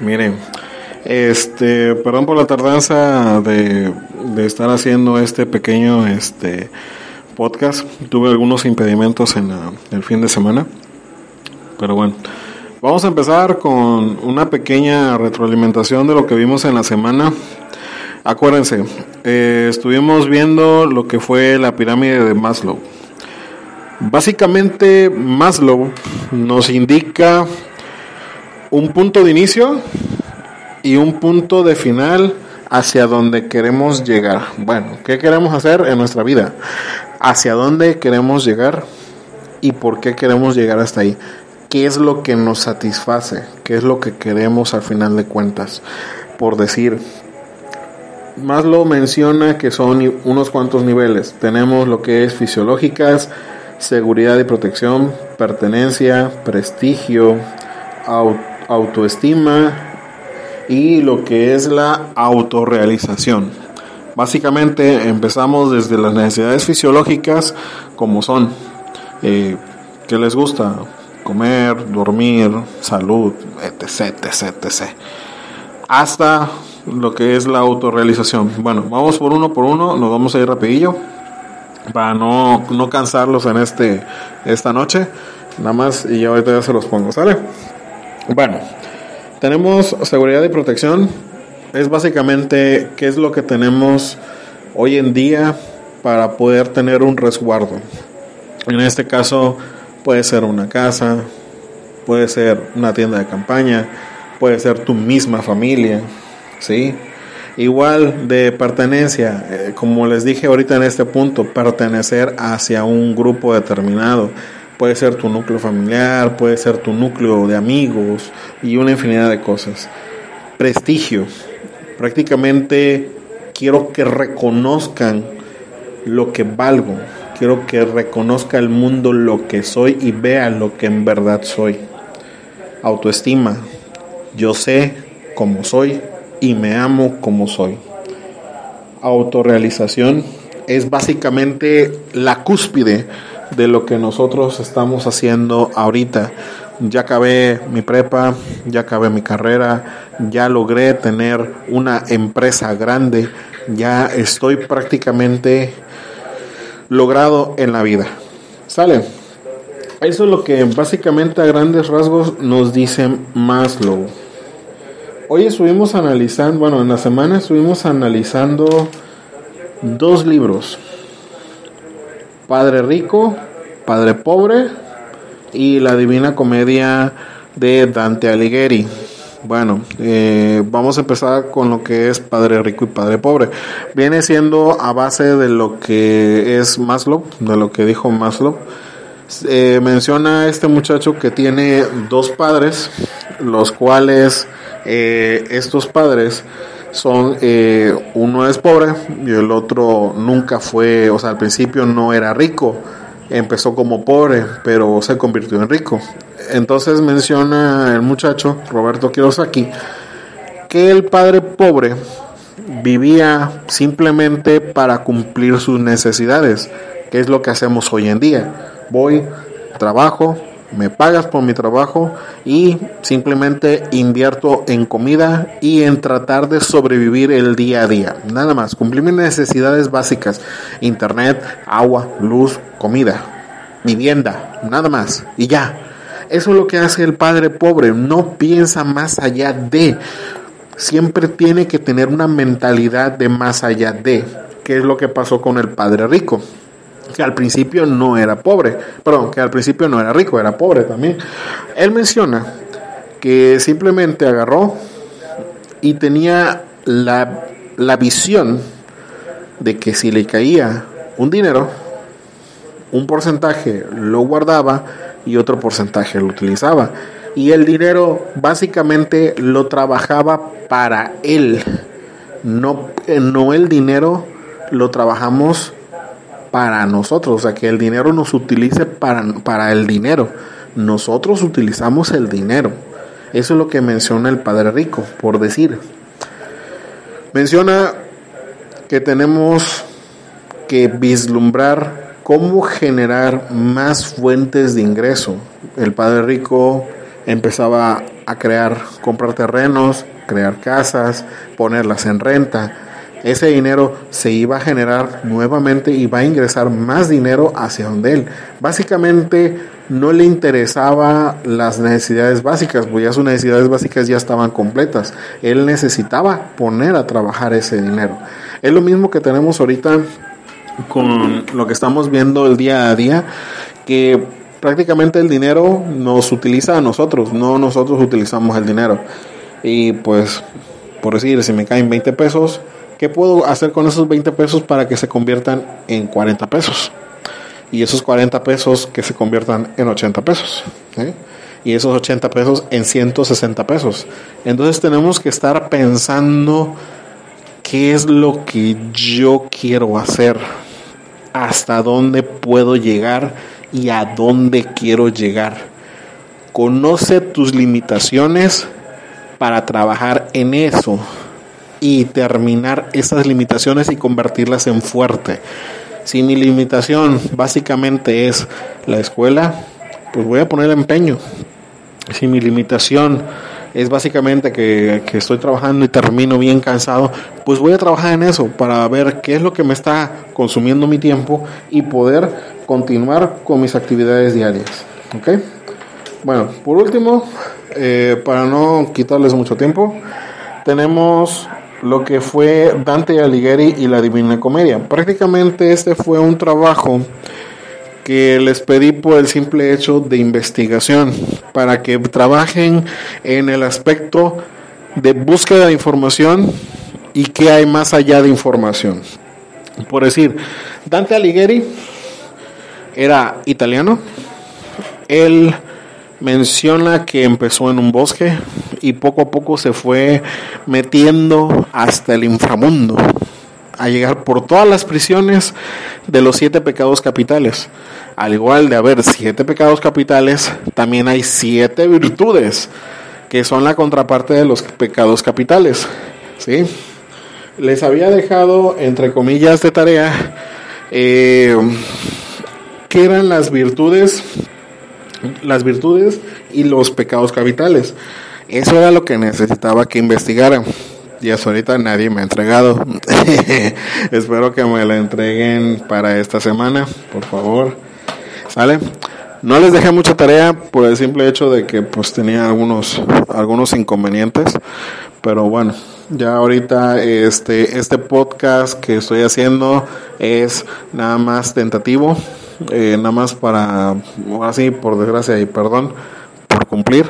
miren, este, perdón por la tardanza de, de estar haciendo este pequeño este podcast. Tuve algunos impedimentos en el fin de semana, pero bueno. Vamos a empezar con una pequeña retroalimentación de lo que vimos en la semana. Acuérdense, eh, estuvimos viendo lo que fue la pirámide de Maslow. Básicamente Maslow nos indica un punto de inicio y un punto de final hacia donde queremos llegar. Bueno, ¿qué queremos hacer en nuestra vida? ¿Hacia dónde queremos llegar? ¿Y por qué queremos llegar hasta ahí? ¿Qué es lo que nos satisface? ¿Qué es lo que queremos al final de cuentas? Por decir, Maslow menciona que son unos cuantos niveles. Tenemos lo que es fisiológicas, seguridad y protección, pertenencia, prestigio, autoestima y lo que es la autorrealización. Básicamente empezamos desde las necesidades fisiológicas como son, eh, ¿qué les gusta? Comer, dormir, salud, etc, etc, etc. Hasta lo que es la autorrealización. Bueno, vamos por uno por uno, nos vamos a ir rapidillo para no, no cansarlos en este esta noche. Nada más y ya ahorita ya se los pongo, ¿sale? Bueno, tenemos seguridad y protección. Es básicamente qué es lo que tenemos hoy en día para poder tener un resguardo. En este caso puede ser una casa, puede ser una tienda de campaña, puede ser tu misma familia, ¿sí? Igual de pertenencia, eh, como les dije ahorita en este punto, pertenecer hacia un grupo determinado. Puede ser tu núcleo familiar, puede ser tu núcleo de amigos y una infinidad de cosas. Prestigio. Prácticamente quiero que reconozcan lo que valgo. Quiero que reconozca el mundo lo que soy y vea lo que en verdad soy. Autoestima. Yo sé cómo soy, y me amo como soy. Autorrealización es básicamente la cúspide de lo que nosotros estamos haciendo ahorita. Ya acabé mi prepa, ya acabé mi carrera, ya logré tener una empresa grande, ya estoy prácticamente logrado en la vida. ¿Sale? Eso es lo que básicamente a grandes rasgos nos dice Maslow. Hoy estuvimos analizando, bueno, en la semana estuvimos analizando dos libros. Padre Rico, Padre Pobre y La Divina Comedia de Dante Alighieri. Bueno, eh, vamos a empezar con lo que es Padre Rico y Padre Pobre. Viene siendo a base de lo que es Maslow, de lo que dijo Maslow. Eh, menciona este muchacho que tiene dos padres, los cuales eh, estos padres son, eh, uno es pobre y el otro nunca fue, o sea, al principio no era rico, empezó como pobre, pero se convirtió en rico. Entonces menciona el muchacho, Roberto Kiyosaki, que el padre pobre vivía simplemente para cumplir sus necesidades, que es lo que hacemos hoy en día. Voy, trabajo, me pagas por mi trabajo y simplemente invierto en comida y en tratar de sobrevivir el día a día. Nada más, cumplir mis necesidades básicas, internet, agua, luz, comida, vivienda, nada más y ya. Eso es lo que hace el padre pobre, no piensa más allá de, siempre tiene que tener una mentalidad de más allá de, ¿Qué es lo que pasó con el padre rico que al principio no era pobre, perdón, que al principio no era rico, era pobre también. Él menciona que simplemente agarró y tenía la, la visión de que si le caía un dinero, un porcentaje lo guardaba y otro porcentaje lo utilizaba. Y el dinero básicamente lo trabajaba para él. No, no el dinero lo trabajamos para nosotros, o sea, que el dinero nos utilice para, para el dinero. Nosotros utilizamos el dinero. Eso es lo que menciona el Padre Rico, por decir. Menciona que tenemos que vislumbrar cómo generar más fuentes de ingreso. El Padre Rico empezaba a crear, comprar terrenos, crear casas, ponerlas en renta. Ese dinero se iba a generar nuevamente y va a ingresar más dinero hacia donde él. Básicamente no le interesaba las necesidades básicas, pues ya sus necesidades básicas ya estaban completas. Él necesitaba poner a trabajar ese dinero. Es lo mismo que tenemos ahorita con lo que estamos viendo el día a día, que prácticamente el dinero nos utiliza a nosotros, no nosotros utilizamos el dinero. Y pues, por decir, si me caen 20 pesos, ¿qué puedo hacer con esos 20 pesos para que se conviertan en 40 pesos? Y esos 40 pesos que se conviertan en 80 pesos. Y esos 80 pesos en 160 pesos. Entonces tenemos que estar pensando qué es lo que yo quiero hacer, hasta dónde puedo llegar y a dónde quiero llegar. Conoce tus limitaciones para trabajar en eso y terminar esas limitaciones y convertirlas en fuerte. Si mi limitación básicamente es la escuela, pues voy a poner empeño. Si mi limitación es básicamente que, que, estoy trabajando y termino bien cansado, pues voy a trabajar en eso para ver qué es lo que me está consumiendo mi tiempo y poder continuar con mis actividades diarias. ¿Ok? Bueno, por último, eh, para no quitarles mucho tiempo, tenemos lo que fue Dante Alighieri y la Divina Comedia. Prácticamente este fue un trabajo que les pedí por el simple hecho de investigación, para que trabajen en el aspecto de búsqueda de información y qué hay más allá de información. Por decir, Dante Alighieri era italiano. Él menciona que empezó en un bosque y poco a poco se fue metiendo hasta el inframundo, a llegar por todas las prisiones de los siete pecados capitales. Al igual de haber siete pecados capitales, también hay siete virtudes, que son la contraparte de los pecados capitales. ¿sí? Les había dejado, entre comillas, de tarea, eh, qué eran las virtudes, las virtudes y los pecados capitales. Eso era lo que necesitaba que investigaran. Y hasta ahorita nadie me ha entregado. Espero que me la entreguen para esta semana, por favor. ¿Sale? No les dejé mucha tarea por el simple hecho de que pues tenía algunos algunos inconvenientes, pero bueno, ya ahorita este este podcast que estoy haciendo es nada más tentativo eh, nada más para, así por desgracia y perdón por cumplir.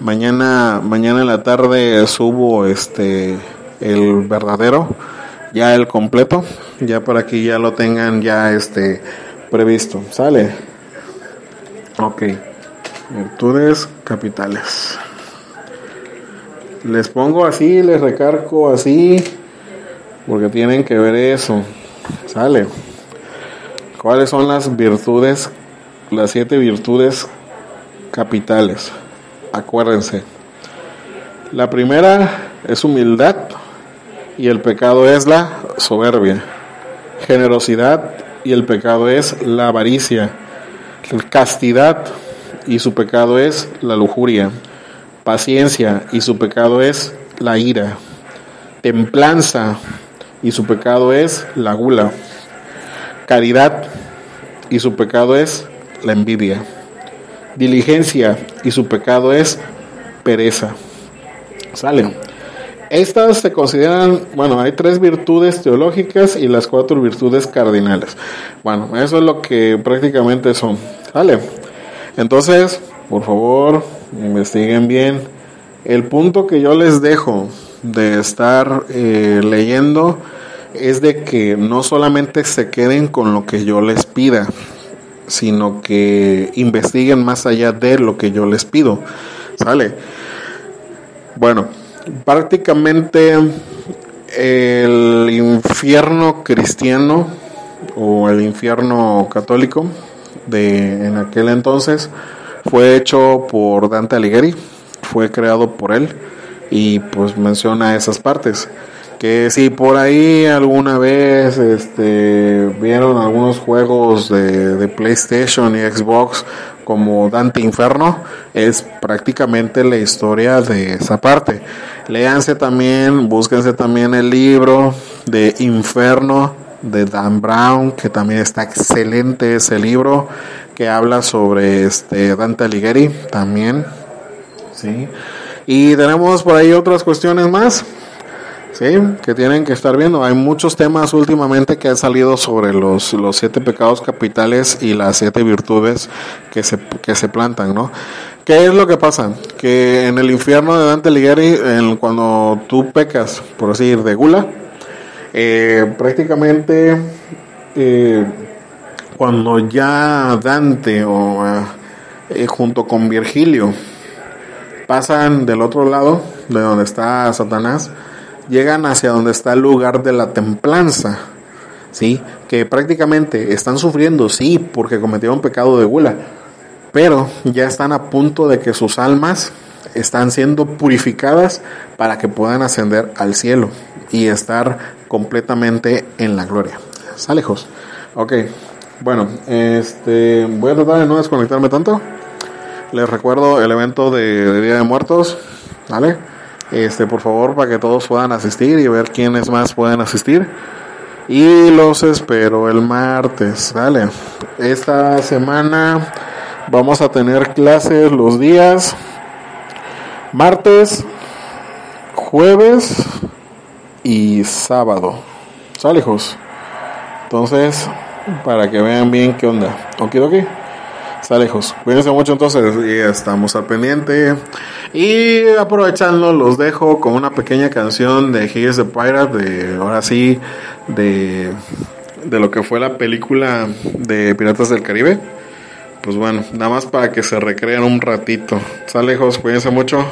Mañana, mañana en la tarde subo este el verdadero, ya el completo, ya para que ya lo tengan ya este previsto. Sale. Ok. Virtudes capitales. Les pongo así, les recargo así, porque tienen que ver eso. Sale. ¿Cuáles son las virtudes, las siete virtudes capitales? Acuérdense. La primera es humildad y el pecado es la soberbia. Generosidad y el pecado es la avaricia. Castidad y su pecado es la lujuria. Paciencia y su pecado es la ira. Templanza y su pecado es la gula caridad y su pecado es la envidia. Diligencia y su pecado es pereza. Salen. Estas se consideran, bueno, hay tres virtudes teológicas y las cuatro virtudes cardinales. Bueno, eso es lo que prácticamente son. Sale. Entonces, por favor, investiguen bien. El punto que yo les dejo de estar eh, leyendo es de que no solamente se queden con lo que yo les pida, sino que investiguen más allá de lo que yo les pido. ¿Sale? Bueno, prácticamente el infierno cristiano o el infierno católico de en aquel entonces fue hecho por Dante Alighieri, fue creado por él y pues menciona esas partes que si por ahí alguna vez este, vieron algunos juegos de, PlayStation y Xbox, como Dante Inferno, es prácticamente la historia de esa parte. Léanse también, búsquense también el libro de Inferno de Dan Brown, que también está excelente ese libro, que habla sobre este Dante Alighieri también. ¿sí? Y tenemos por ahí otras cuestiones más. Sí, que tienen que estar viendo. Hay muchos temas últimamente que han salido sobre los, los siete pecados capitales y las siete virtudes que se, que se plantan, ¿no? ¿Qué es lo que pasa? Que en el infierno de Dante Alighieri, en, cuando tú pecas, por decir, de gula, eh, prácticamente eh, cuando ya Dante o eh, junto con Virgilio pasan del otro lado, de donde está Satanás, llegan hacia donde está el lugar de la templanza, ¿sí? Que prácticamente están sufriendo, sí, porque cometieron pecado de gula, pero ya están a punto de que sus almas están siendo purificadas para que puedan ascender al cielo y estar completamente en la gloria. Salejos. Ok, bueno, este, voy a tratar de no desconectarme tanto. Les recuerdo el evento de, de Día de Muertos, ¿vale? Este, por favor, para que todos puedan asistir y ver quiénes más pueden asistir. Y los espero el martes, ¿vale? Esta semana vamos a tener clases los días martes, jueves y sábado. ¿Sale, hijos? Entonces, para que vean bien qué onda. ¿Ok, Sale, hijos. Cuídense mucho entonces y estamos al pendiente. Y aprovechando, los dejo con una pequeña canción de Here's the Pirate, de ahora sí, de, de lo que fue la película de Piratas del Caribe. Pues bueno, nada más para que se recreen un ratito. Sale, hijos, cuídense mucho.